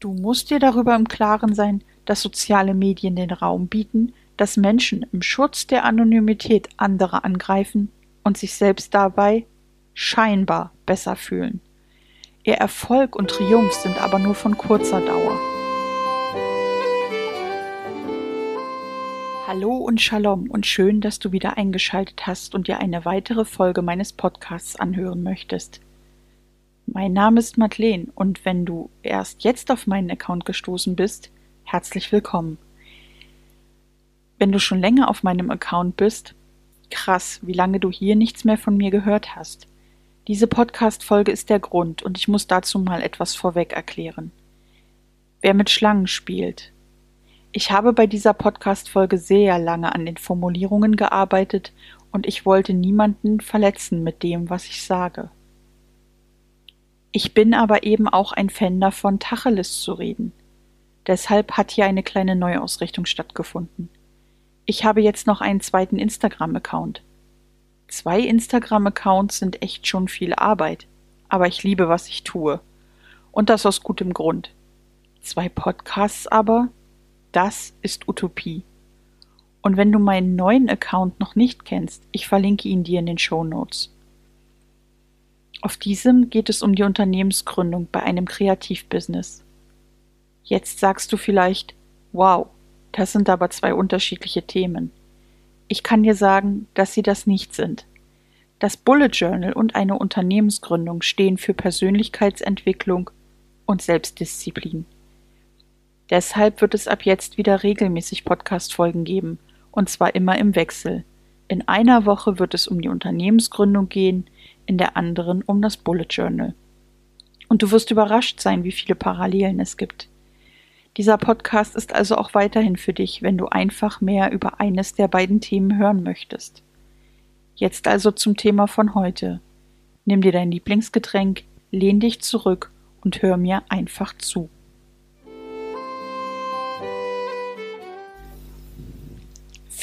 Du musst dir darüber im Klaren sein, dass soziale Medien den Raum bieten, dass Menschen im Schutz der Anonymität andere angreifen und sich selbst dabei scheinbar besser fühlen. Ihr Erfolg und Triumph sind aber nur von kurzer Dauer. Hallo und Shalom und schön, dass du wieder eingeschaltet hast und dir eine weitere Folge meines Podcasts anhören möchtest. Mein Name ist Madeleine und wenn du erst jetzt auf meinen Account gestoßen bist, herzlich willkommen. Wenn du schon länger auf meinem Account bist, krass, wie lange du hier nichts mehr von mir gehört hast. Diese Podcast-Folge ist der Grund und ich muss dazu mal etwas vorweg erklären. Wer mit Schlangen spielt, ich habe bei dieser Podcast-Folge sehr lange an den Formulierungen gearbeitet und ich wollte niemanden verletzen mit dem, was ich sage. Ich bin aber eben auch ein Fan davon, Tacheles zu reden. Deshalb hat hier eine kleine Neuausrichtung stattgefunden. Ich habe jetzt noch einen zweiten Instagram-Account. Zwei Instagram-Accounts sind echt schon viel Arbeit, aber ich liebe, was ich tue. Und das aus gutem Grund. Zwei Podcasts aber, das ist Utopie. Und wenn du meinen neuen Account noch nicht kennst, ich verlinke ihn dir in den Show Notes. Auf diesem geht es um die Unternehmensgründung bei einem Kreativbusiness. Jetzt sagst du vielleicht, wow, das sind aber zwei unterschiedliche Themen. Ich kann dir sagen, dass sie das nicht sind. Das Bullet Journal und eine Unternehmensgründung stehen für Persönlichkeitsentwicklung und Selbstdisziplin. Deshalb wird es ab jetzt wieder regelmäßig Podcast-Folgen geben, und zwar immer im Wechsel. In einer Woche wird es um die Unternehmensgründung gehen, in der anderen um das Bullet Journal. Und du wirst überrascht sein, wie viele Parallelen es gibt. Dieser Podcast ist also auch weiterhin für dich, wenn du einfach mehr über eines der beiden Themen hören möchtest. Jetzt also zum Thema von heute. Nimm dir dein Lieblingsgetränk, lehn dich zurück und hör mir einfach zu.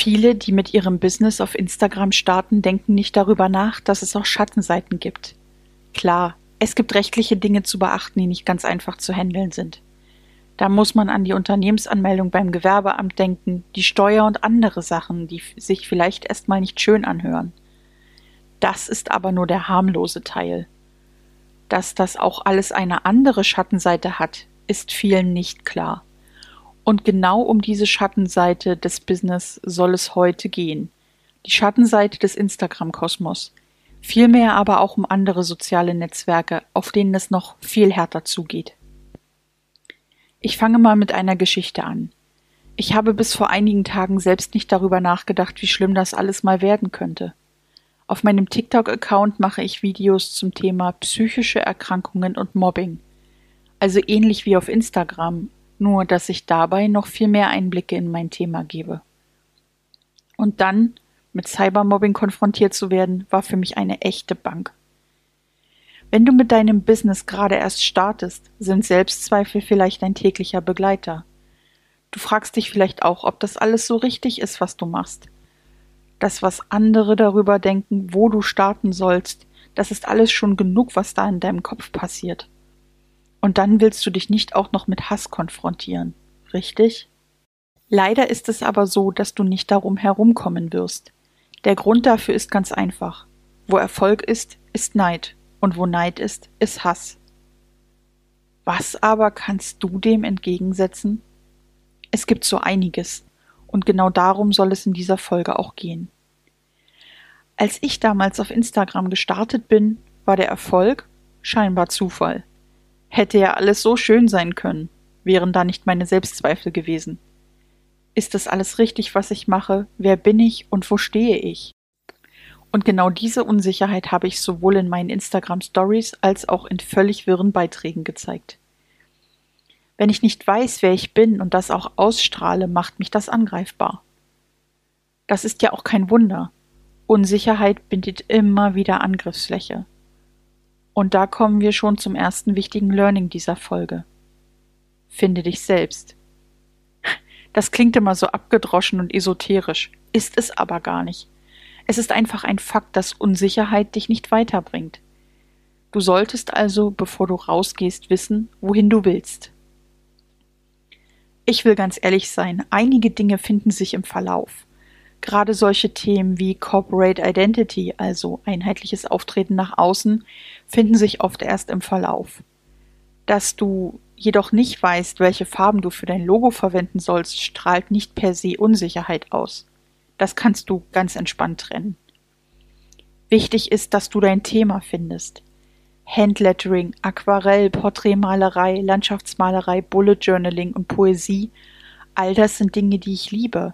Viele, die mit ihrem Business auf Instagram starten, denken nicht darüber nach, dass es auch Schattenseiten gibt. Klar, es gibt rechtliche Dinge zu beachten, die nicht ganz einfach zu handeln sind. Da muss man an die Unternehmensanmeldung beim Gewerbeamt denken, die Steuer und andere Sachen, die sich vielleicht erstmal nicht schön anhören. Das ist aber nur der harmlose Teil. Dass das auch alles eine andere Schattenseite hat, ist vielen nicht klar. Und genau um diese Schattenseite des Business soll es heute gehen. Die Schattenseite des Instagram-Kosmos. Vielmehr aber auch um andere soziale Netzwerke, auf denen es noch viel härter zugeht. Ich fange mal mit einer Geschichte an. Ich habe bis vor einigen Tagen selbst nicht darüber nachgedacht, wie schlimm das alles mal werden könnte. Auf meinem TikTok-Account mache ich Videos zum Thema psychische Erkrankungen und Mobbing. Also ähnlich wie auf Instagram, nur dass ich dabei noch viel mehr Einblicke in mein Thema gebe. Und dann mit Cybermobbing konfrontiert zu werden, war für mich eine echte Bank. Wenn du mit deinem Business gerade erst startest, sind Selbstzweifel vielleicht dein täglicher Begleiter. Du fragst dich vielleicht auch, ob das alles so richtig ist, was du machst. Das, was andere darüber denken, wo du starten sollst, das ist alles schon genug, was da in deinem Kopf passiert. Und dann willst du dich nicht auch noch mit Hass konfrontieren, richtig? Leider ist es aber so, dass du nicht darum herumkommen wirst. Der Grund dafür ist ganz einfach. Wo Erfolg ist, ist Neid, und wo Neid ist, ist Hass. Was aber kannst du dem entgegensetzen? Es gibt so einiges, und genau darum soll es in dieser Folge auch gehen. Als ich damals auf Instagram gestartet bin, war der Erfolg scheinbar Zufall. Hätte ja alles so schön sein können, wären da nicht meine Selbstzweifel gewesen. Ist das alles richtig, was ich mache? Wer bin ich und wo stehe ich? Und genau diese Unsicherheit habe ich sowohl in meinen Instagram Stories als auch in völlig wirren Beiträgen gezeigt. Wenn ich nicht weiß, wer ich bin und das auch ausstrahle, macht mich das angreifbar. Das ist ja auch kein Wunder. Unsicherheit bindet immer wieder Angriffsfläche. Und da kommen wir schon zum ersten wichtigen Learning dieser Folge. Finde dich selbst. Das klingt immer so abgedroschen und esoterisch, ist es aber gar nicht. Es ist einfach ein Fakt, dass Unsicherheit dich nicht weiterbringt. Du solltest also, bevor du rausgehst, wissen, wohin du willst. Ich will ganz ehrlich sein, einige Dinge finden sich im Verlauf. Gerade solche Themen wie Corporate Identity, also einheitliches Auftreten nach außen, finden sich oft erst im Verlauf. Dass du jedoch nicht weißt, welche Farben du für dein Logo verwenden sollst, strahlt nicht per se Unsicherheit aus. Das kannst du ganz entspannt trennen. Wichtig ist, dass du dein Thema findest. Handlettering, Aquarell, Porträtmalerei, Landschaftsmalerei, Bullet Journaling und Poesie, all das sind Dinge, die ich liebe.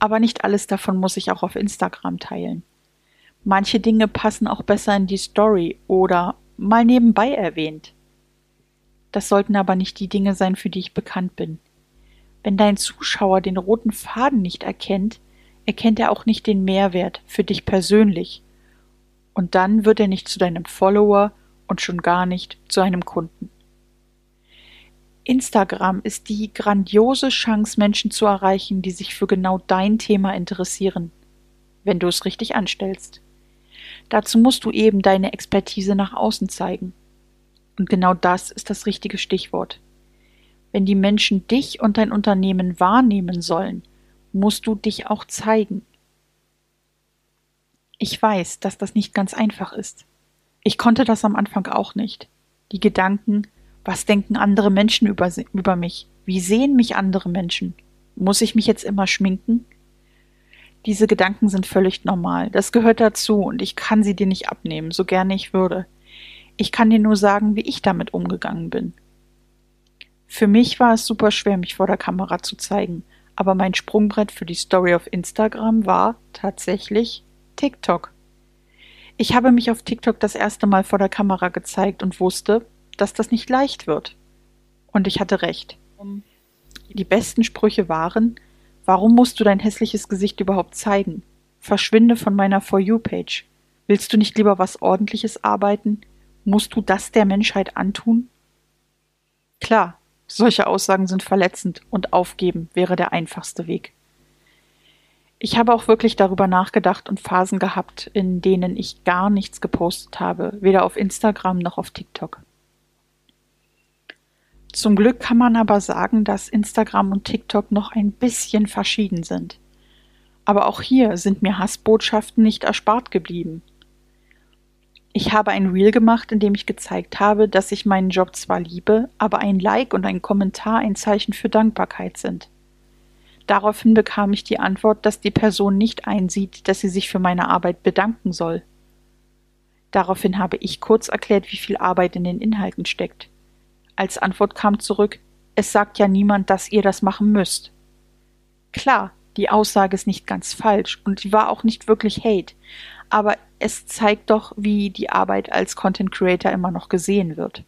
Aber nicht alles davon muss ich auch auf Instagram teilen. Manche Dinge passen auch besser in die Story oder mal nebenbei erwähnt. Das sollten aber nicht die Dinge sein, für die ich bekannt bin. Wenn dein Zuschauer den roten Faden nicht erkennt, erkennt er auch nicht den Mehrwert für dich persönlich. Und dann wird er nicht zu deinem Follower und schon gar nicht zu einem Kunden. Instagram ist die grandiose Chance, Menschen zu erreichen, die sich für genau dein Thema interessieren, wenn du es richtig anstellst. Dazu musst du eben deine Expertise nach außen zeigen. Und genau das ist das richtige Stichwort. Wenn die Menschen dich und dein Unternehmen wahrnehmen sollen, musst du dich auch zeigen. Ich weiß, dass das nicht ganz einfach ist. Ich konnte das am Anfang auch nicht. Die Gedanken, was denken andere Menschen über, über mich? Wie sehen mich andere Menschen? Muss ich mich jetzt immer schminken? Diese Gedanken sind völlig normal. Das gehört dazu und ich kann sie dir nicht abnehmen, so gerne ich würde. Ich kann dir nur sagen, wie ich damit umgegangen bin. Für mich war es super schwer, mich vor der Kamera zu zeigen, aber mein Sprungbrett für die Story auf Instagram war tatsächlich TikTok. Ich habe mich auf TikTok das erste Mal vor der Kamera gezeigt und wusste, dass das nicht leicht wird. Und ich hatte recht. Die besten Sprüche waren, warum musst du dein hässliches Gesicht überhaupt zeigen? Verschwinde von meiner For You-Page. Willst du nicht lieber was Ordentliches arbeiten? Musst du das der Menschheit antun? Klar, solche Aussagen sind verletzend und aufgeben wäre der einfachste Weg. Ich habe auch wirklich darüber nachgedacht und Phasen gehabt, in denen ich gar nichts gepostet habe, weder auf Instagram noch auf TikTok. Zum Glück kann man aber sagen, dass Instagram und TikTok noch ein bisschen verschieden sind. Aber auch hier sind mir Hassbotschaften nicht erspart geblieben. Ich habe ein Reel gemacht, in dem ich gezeigt habe, dass ich meinen Job zwar liebe, aber ein Like und ein Kommentar ein Zeichen für Dankbarkeit sind. Daraufhin bekam ich die Antwort, dass die Person nicht einsieht, dass sie sich für meine Arbeit bedanken soll. Daraufhin habe ich kurz erklärt, wie viel Arbeit in den Inhalten steckt. Als Antwort kam zurück, es sagt ja niemand, dass ihr das machen müsst. Klar, die Aussage ist nicht ganz falsch und sie war auch nicht wirklich Hate, aber es zeigt doch, wie die Arbeit als Content Creator immer noch gesehen wird.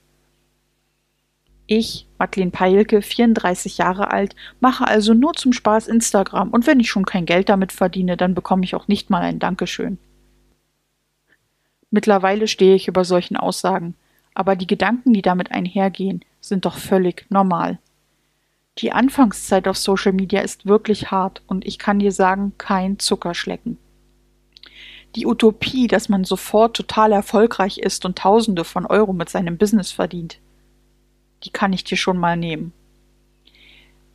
Ich, Madeleine Peilke, 34 Jahre alt, mache also nur zum Spaß Instagram und wenn ich schon kein Geld damit verdiene, dann bekomme ich auch nicht mal ein Dankeschön. Mittlerweile stehe ich über solchen Aussagen, aber die Gedanken, die damit einhergehen, sind doch völlig normal. Die Anfangszeit auf Social Media ist wirklich hart und ich kann dir sagen, kein Zuckerschlecken die Utopie, dass man sofort total erfolgreich ist und Tausende von Euro mit seinem Business verdient, die kann ich dir schon mal nehmen.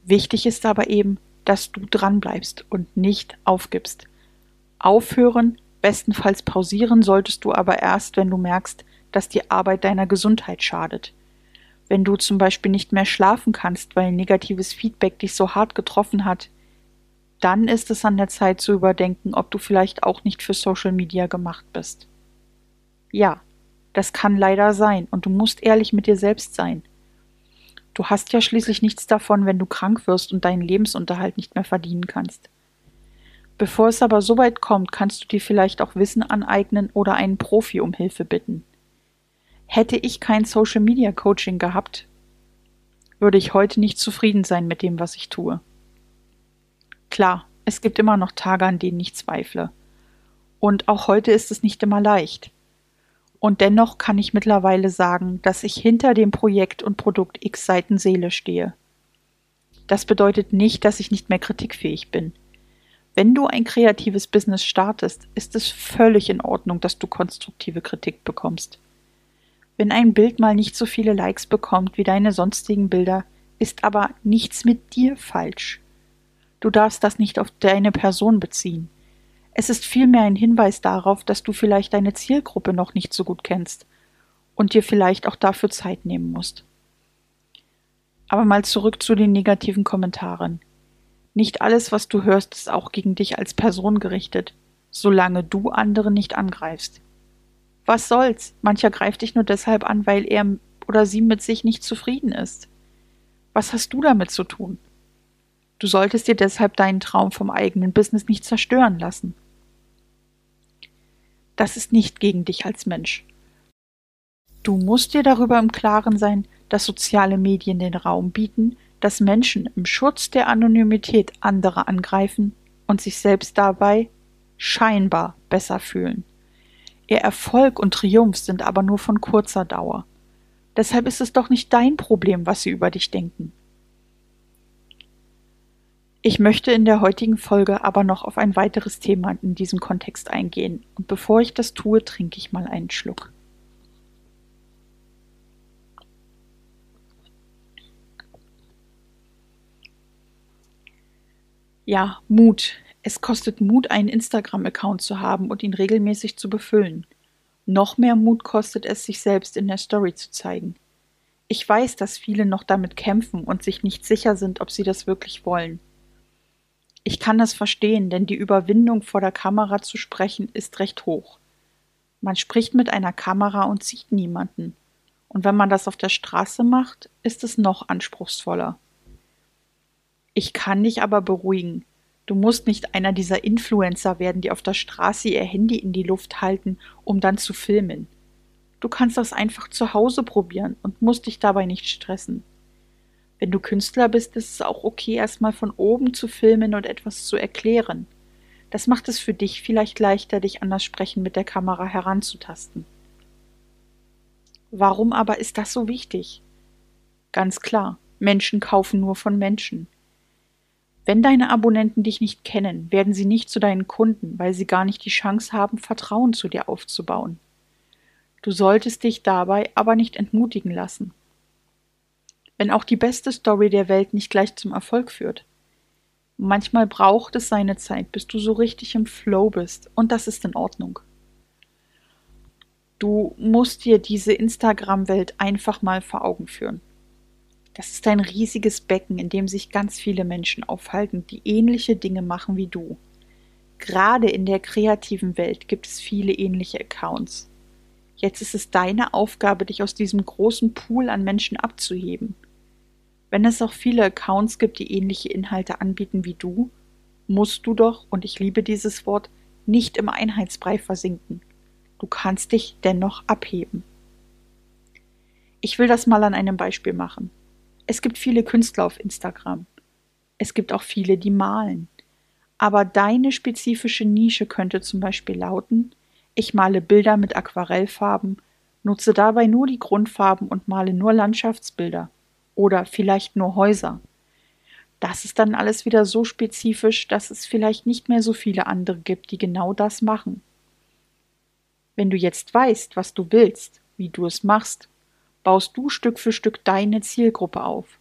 Wichtig ist aber eben, dass du dranbleibst und nicht aufgibst. Aufhören, bestenfalls pausieren solltest du aber erst, wenn du merkst, dass die Arbeit deiner Gesundheit schadet. Wenn du zum Beispiel nicht mehr schlafen kannst, weil negatives Feedback dich so hart getroffen hat, dann ist es an der Zeit zu überdenken, ob du vielleicht auch nicht für Social Media gemacht bist. Ja, das kann leider sein und du musst ehrlich mit dir selbst sein. Du hast ja schließlich nichts davon, wenn du krank wirst und deinen Lebensunterhalt nicht mehr verdienen kannst. Bevor es aber so weit kommt, kannst du dir vielleicht auch Wissen aneignen oder einen Profi um Hilfe bitten. Hätte ich kein Social Media Coaching gehabt, würde ich heute nicht zufrieden sein mit dem, was ich tue. Klar, es gibt immer noch Tage, an denen ich zweifle. Und auch heute ist es nicht immer leicht. Und dennoch kann ich mittlerweile sagen, dass ich hinter dem Projekt und Produkt X Seiten Seele stehe. Das bedeutet nicht, dass ich nicht mehr kritikfähig bin. Wenn du ein kreatives Business startest, ist es völlig in Ordnung, dass du konstruktive Kritik bekommst. Wenn ein Bild mal nicht so viele Likes bekommt wie deine sonstigen Bilder, ist aber nichts mit dir falsch. Du darfst das nicht auf deine Person beziehen. Es ist vielmehr ein Hinweis darauf, dass du vielleicht deine Zielgruppe noch nicht so gut kennst und dir vielleicht auch dafür Zeit nehmen musst. Aber mal zurück zu den negativen Kommentaren. Nicht alles, was du hörst, ist auch gegen dich als Person gerichtet, solange du andere nicht angreifst. Was soll's? Mancher greift dich nur deshalb an, weil er oder sie mit sich nicht zufrieden ist. Was hast du damit zu tun? Du solltest dir deshalb deinen Traum vom eigenen Business nicht zerstören lassen. Das ist nicht gegen dich als Mensch. Du musst dir darüber im Klaren sein, dass soziale Medien den Raum bieten, dass Menschen im Schutz der Anonymität andere angreifen und sich selbst dabei scheinbar besser fühlen. Ihr Erfolg und Triumph sind aber nur von kurzer Dauer. Deshalb ist es doch nicht dein Problem, was sie über dich denken. Ich möchte in der heutigen Folge aber noch auf ein weiteres Thema in diesem Kontext eingehen, und bevor ich das tue, trinke ich mal einen Schluck. Ja, Mut. Es kostet Mut, einen Instagram-Account zu haben und ihn regelmäßig zu befüllen. Noch mehr Mut kostet es, sich selbst in der Story zu zeigen. Ich weiß, dass viele noch damit kämpfen und sich nicht sicher sind, ob sie das wirklich wollen. Ich kann das verstehen, denn die Überwindung vor der Kamera zu sprechen ist recht hoch. Man spricht mit einer Kamera und sieht niemanden. Und wenn man das auf der Straße macht, ist es noch anspruchsvoller. Ich kann dich aber beruhigen. Du musst nicht einer dieser Influencer werden, die auf der Straße ihr Handy in die Luft halten, um dann zu filmen. Du kannst das einfach zu Hause probieren und musst dich dabei nicht stressen. Wenn du Künstler bist, ist es auch okay, erstmal von oben zu filmen und etwas zu erklären. Das macht es für dich vielleicht leichter, dich an das Sprechen mit der Kamera heranzutasten. Warum aber ist das so wichtig? Ganz klar, Menschen kaufen nur von Menschen. Wenn deine Abonnenten dich nicht kennen, werden sie nicht zu deinen Kunden, weil sie gar nicht die Chance haben, Vertrauen zu dir aufzubauen. Du solltest dich dabei aber nicht entmutigen lassen wenn auch die beste Story der Welt nicht gleich zum Erfolg führt. Manchmal braucht es seine Zeit, bis du so richtig im Flow bist, und das ist in Ordnung. Du musst dir diese Instagram-Welt einfach mal vor Augen führen. Das ist ein riesiges Becken, in dem sich ganz viele Menschen aufhalten, die ähnliche Dinge machen wie du. Gerade in der kreativen Welt gibt es viele ähnliche Accounts. Jetzt ist es deine Aufgabe, dich aus diesem großen Pool an Menschen abzuheben. Wenn es auch viele Accounts gibt, die ähnliche Inhalte anbieten wie du, musst du doch, und ich liebe dieses Wort, nicht im Einheitsbrei versinken. Du kannst dich dennoch abheben. Ich will das mal an einem Beispiel machen. Es gibt viele Künstler auf Instagram. Es gibt auch viele, die malen. Aber deine spezifische Nische könnte zum Beispiel lauten, ich male Bilder mit Aquarellfarben, nutze dabei nur die Grundfarben und male nur Landschaftsbilder oder vielleicht nur Häuser. Das ist dann alles wieder so spezifisch, dass es vielleicht nicht mehr so viele andere gibt, die genau das machen. Wenn du jetzt weißt, was du willst, wie du es machst, baust du Stück für Stück deine Zielgruppe auf.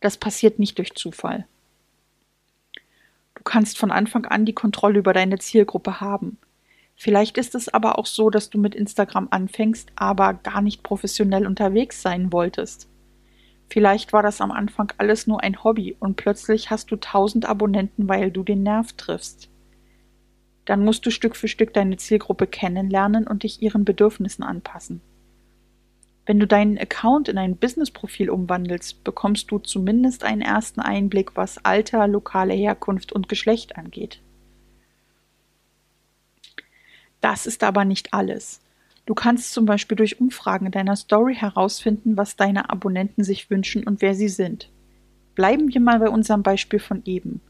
Das passiert nicht durch Zufall. Du kannst von Anfang an die Kontrolle über deine Zielgruppe haben. Vielleicht ist es aber auch so, dass du mit Instagram anfängst, aber gar nicht professionell unterwegs sein wolltest. Vielleicht war das am Anfang alles nur ein Hobby und plötzlich hast du tausend Abonnenten, weil du den Nerv triffst. Dann musst du Stück für Stück deine Zielgruppe kennenlernen und dich ihren Bedürfnissen anpassen. Wenn du deinen Account in ein Businessprofil umwandelst, bekommst du zumindest einen ersten Einblick, was Alter, lokale Herkunft und Geschlecht angeht. Das ist aber nicht alles. Du kannst zum Beispiel durch Umfragen in deiner Story herausfinden, was deine Abonnenten sich wünschen und wer sie sind. Bleiben wir mal bei unserem Beispiel von eben.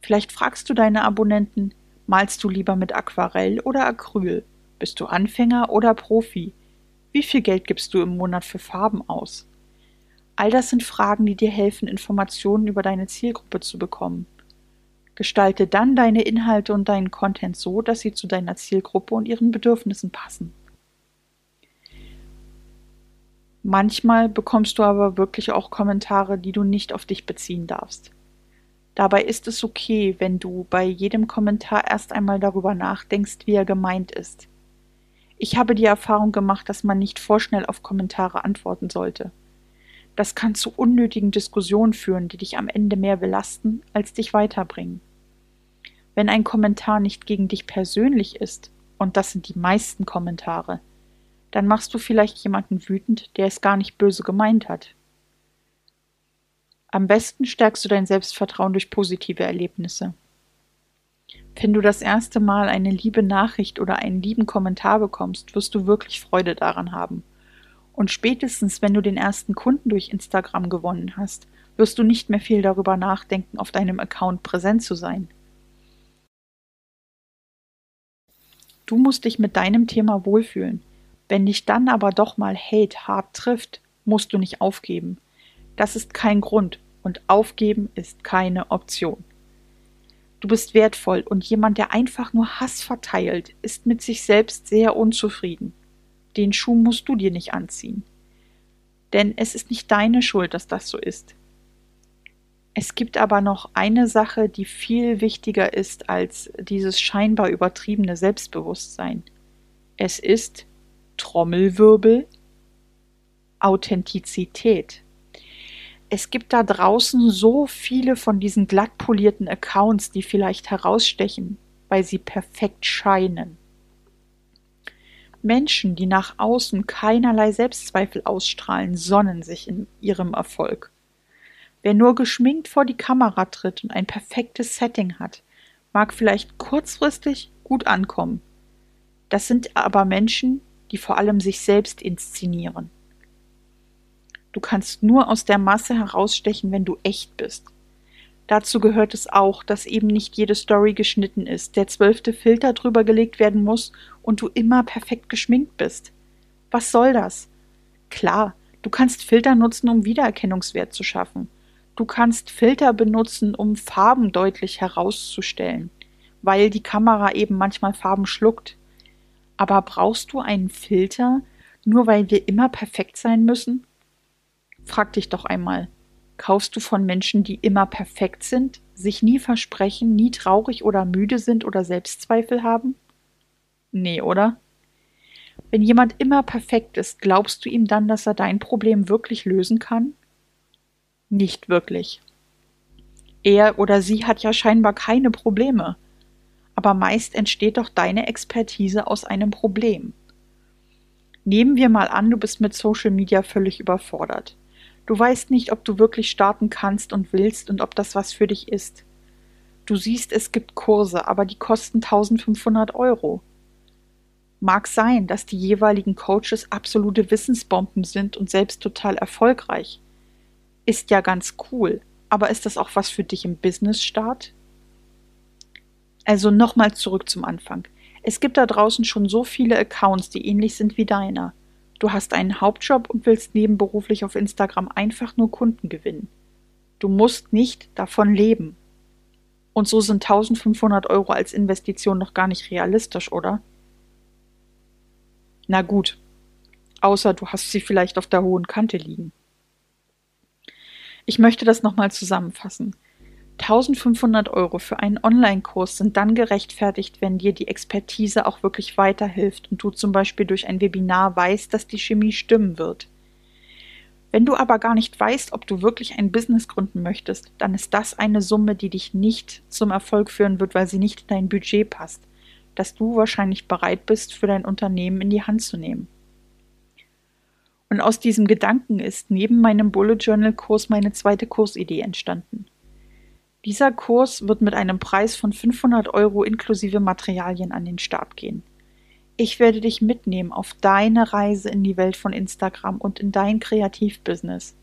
Vielleicht fragst du deine Abonnenten, malst du lieber mit Aquarell oder Acryl? Bist du Anfänger oder Profi? Wie viel Geld gibst du im Monat für Farben aus? All das sind Fragen, die dir helfen, Informationen über deine Zielgruppe zu bekommen. Gestalte dann deine Inhalte und deinen Content so, dass sie zu deiner Zielgruppe und ihren Bedürfnissen passen. Manchmal bekommst du aber wirklich auch Kommentare, die du nicht auf dich beziehen darfst. Dabei ist es okay, wenn du bei jedem Kommentar erst einmal darüber nachdenkst, wie er gemeint ist. Ich habe die Erfahrung gemacht, dass man nicht vorschnell auf Kommentare antworten sollte. Das kann zu unnötigen Diskussionen führen, die dich am Ende mehr belasten, als dich weiterbringen. Wenn ein Kommentar nicht gegen dich persönlich ist, und das sind die meisten Kommentare, dann machst du vielleicht jemanden wütend, der es gar nicht böse gemeint hat. Am besten stärkst du dein Selbstvertrauen durch positive Erlebnisse. Wenn du das erste Mal eine liebe Nachricht oder einen lieben Kommentar bekommst, wirst du wirklich Freude daran haben. Und spätestens, wenn du den ersten Kunden durch Instagram gewonnen hast, wirst du nicht mehr viel darüber nachdenken, auf deinem Account präsent zu sein. Du musst dich mit deinem Thema wohlfühlen. Wenn dich dann aber doch mal Hate hart trifft, musst du nicht aufgeben. Das ist kein Grund und aufgeben ist keine Option. Du bist wertvoll und jemand, der einfach nur Hass verteilt, ist mit sich selbst sehr unzufrieden. Den Schuh musst du dir nicht anziehen. Denn es ist nicht deine Schuld, dass das so ist. Es gibt aber noch eine Sache, die viel wichtiger ist als dieses scheinbar übertriebene Selbstbewusstsein. Es ist Trommelwirbel Authentizität. Es gibt da draußen so viele von diesen glatt polierten Accounts, die vielleicht herausstechen, weil sie perfekt scheinen. Menschen, die nach außen keinerlei Selbstzweifel ausstrahlen, sonnen sich in ihrem Erfolg. Wer nur geschminkt vor die Kamera tritt und ein perfektes Setting hat, mag vielleicht kurzfristig gut ankommen. Das sind aber Menschen, die vor allem sich selbst inszenieren. Du kannst nur aus der Masse herausstechen, wenn du echt bist. Dazu gehört es auch, dass eben nicht jede Story geschnitten ist, der zwölfte Filter drüber gelegt werden muss und du immer perfekt geschminkt bist. Was soll das? Klar, du kannst Filter nutzen, um Wiedererkennungswert zu schaffen. Du kannst Filter benutzen, um Farben deutlich herauszustellen, weil die Kamera eben manchmal Farben schluckt. Aber brauchst du einen Filter, nur weil wir immer perfekt sein müssen? Frag dich doch einmal, kaufst du von Menschen, die immer perfekt sind, sich nie versprechen, nie traurig oder müde sind oder Selbstzweifel haben? Nee, oder? Wenn jemand immer perfekt ist, glaubst du ihm dann, dass er dein Problem wirklich lösen kann? Nicht wirklich. Er oder sie hat ja scheinbar keine Probleme aber meist entsteht doch deine Expertise aus einem Problem. Nehmen wir mal an, du bist mit Social Media völlig überfordert. Du weißt nicht, ob du wirklich starten kannst und willst und ob das was für dich ist. Du siehst, es gibt Kurse, aber die kosten 1500 Euro. Mag sein, dass die jeweiligen Coaches absolute Wissensbomben sind und selbst total erfolgreich. Ist ja ganz cool, aber ist das auch was für dich im Business-Start? Also nochmal zurück zum Anfang. Es gibt da draußen schon so viele Accounts, die ähnlich sind wie deiner. Du hast einen Hauptjob und willst nebenberuflich auf Instagram einfach nur Kunden gewinnen. Du musst nicht davon leben. Und so sind 1500 Euro als Investition noch gar nicht realistisch, oder? Na gut. Außer du hast sie vielleicht auf der hohen Kante liegen. Ich möchte das nochmal zusammenfassen. 1500 Euro für einen Online-Kurs sind dann gerechtfertigt, wenn dir die Expertise auch wirklich weiterhilft und du zum Beispiel durch ein Webinar weißt, dass die Chemie stimmen wird. Wenn du aber gar nicht weißt, ob du wirklich ein Business gründen möchtest, dann ist das eine Summe, die dich nicht zum Erfolg führen wird, weil sie nicht in dein Budget passt, das du wahrscheinlich bereit bist, für dein Unternehmen in die Hand zu nehmen. Und aus diesem Gedanken ist neben meinem Bullet Journal Kurs meine zweite Kursidee entstanden. Dieser Kurs wird mit einem Preis von 500 Euro inklusive Materialien an den Start gehen. Ich werde dich mitnehmen auf deine Reise in die Welt von Instagram und in dein Kreativbusiness.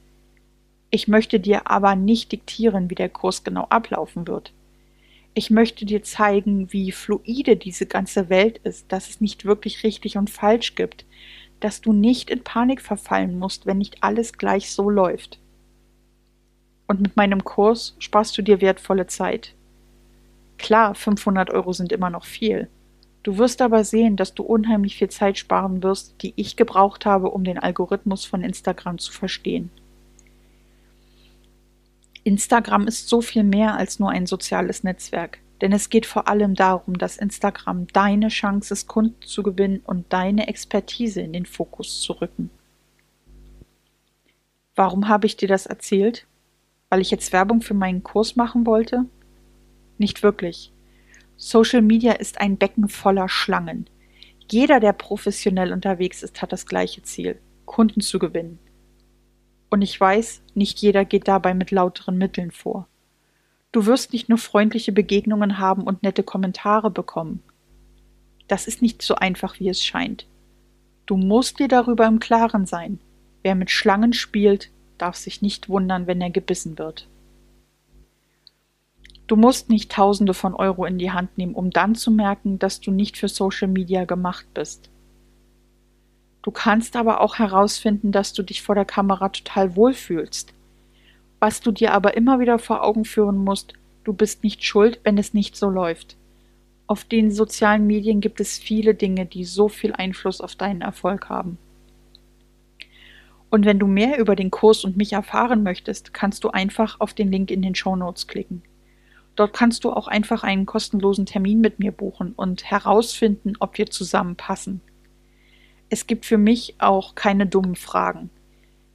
Ich möchte dir aber nicht diktieren, wie der Kurs genau ablaufen wird. Ich möchte dir zeigen, wie fluide diese ganze Welt ist, dass es nicht wirklich richtig und falsch gibt, dass du nicht in Panik verfallen musst, wenn nicht alles gleich so läuft. Und mit meinem Kurs sparst du dir wertvolle Zeit. Klar, 500 Euro sind immer noch viel. Du wirst aber sehen, dass du unheimlich viel Zeit sparen wirst, die ich gebraucht habe, um den Algorithmus von Instagram zu verstehen. Instagram ist so viel mehr als nur ein soziales Netzwerk, denn es geht vor allem darum, dass Instagram deine Chance ist, Kunden zu gewinnen und deine Expertise in den Fokus zu rücken. Warum habe ich dir das erzählt? Weil ich jetzt Werbung für meinen Kurs machen wollte? Nicht wirklich. Social Media ist ein Becken voller Schlangen. Jeder, der professionell unterwegs ist, hat das gleiche Ziel, Kunden zu gewinnen. Und ich weiß, nicht jeder geht dabei mit lauteren Mitteln vor. Du wirst nicht nur freundliche Begegnungen haben und nette Kommentare bekommen. Das ist nicht so einfach, wie es scheint. Du musst dir darüber im Klaren sein. Wer mit Schlangen spielt, darf sich nicht wundern, wenn er gebissen wird. Du musst nicht Tausende von Euro in die Hand nehmen, um dann zu merken, dass du nicht für Social Media gemacht bist. Du kannst aber auch herausfinden, dass du dich vor der Kamera total wohlfühlst. Was du dir aber immer wieder vor Augen führen musst, du bist nicht schuld, wenn es nicht so läuft. Auf den sozialen Medien gibt es viele Dinge, die so viel Einfluss auf deinen Erfolg haben. Und wenn du mehr über den Kurs und mich erfahren möchtest, kannst du einfach auf den Link in den Show Notes klicken. Dort kannst du auch einfach einen kostenlosen Termin mit mir buchen und herausfinden, ob wir zusammenpassen. Es gibt für mich auch keine dummen Fragen.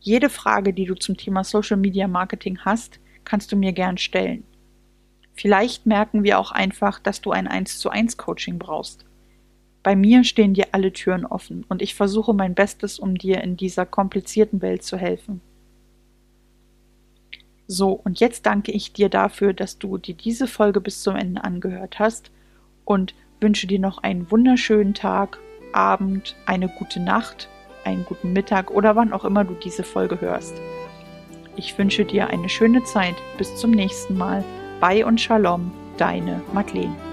Jede Frage, die du zum Thema Social Media Marketing hast, kannst du mir gern stellen. Vielleicht merken wir auch einfach, dass du ein 1 zu 1 Coaching brauchst. Bei mir stehen dir alle Türen offen und ich versuche mein Bestes, um dir in dieser komplizierten Welt zu helfen. So, und jetzt danke ich dir dafür, dass du dir diese Folge bis zum Ende angehört hast und wünsche dir noch einen wunderschönen Tag, Abend, eine gute Nacht, einen guten Mittag oder wann auch immer du diese Folge hörst. Ich wünsche dir eine schöne Zeit. Bis zum nächsten Mal. Bye und Shalom, deine Madeleine.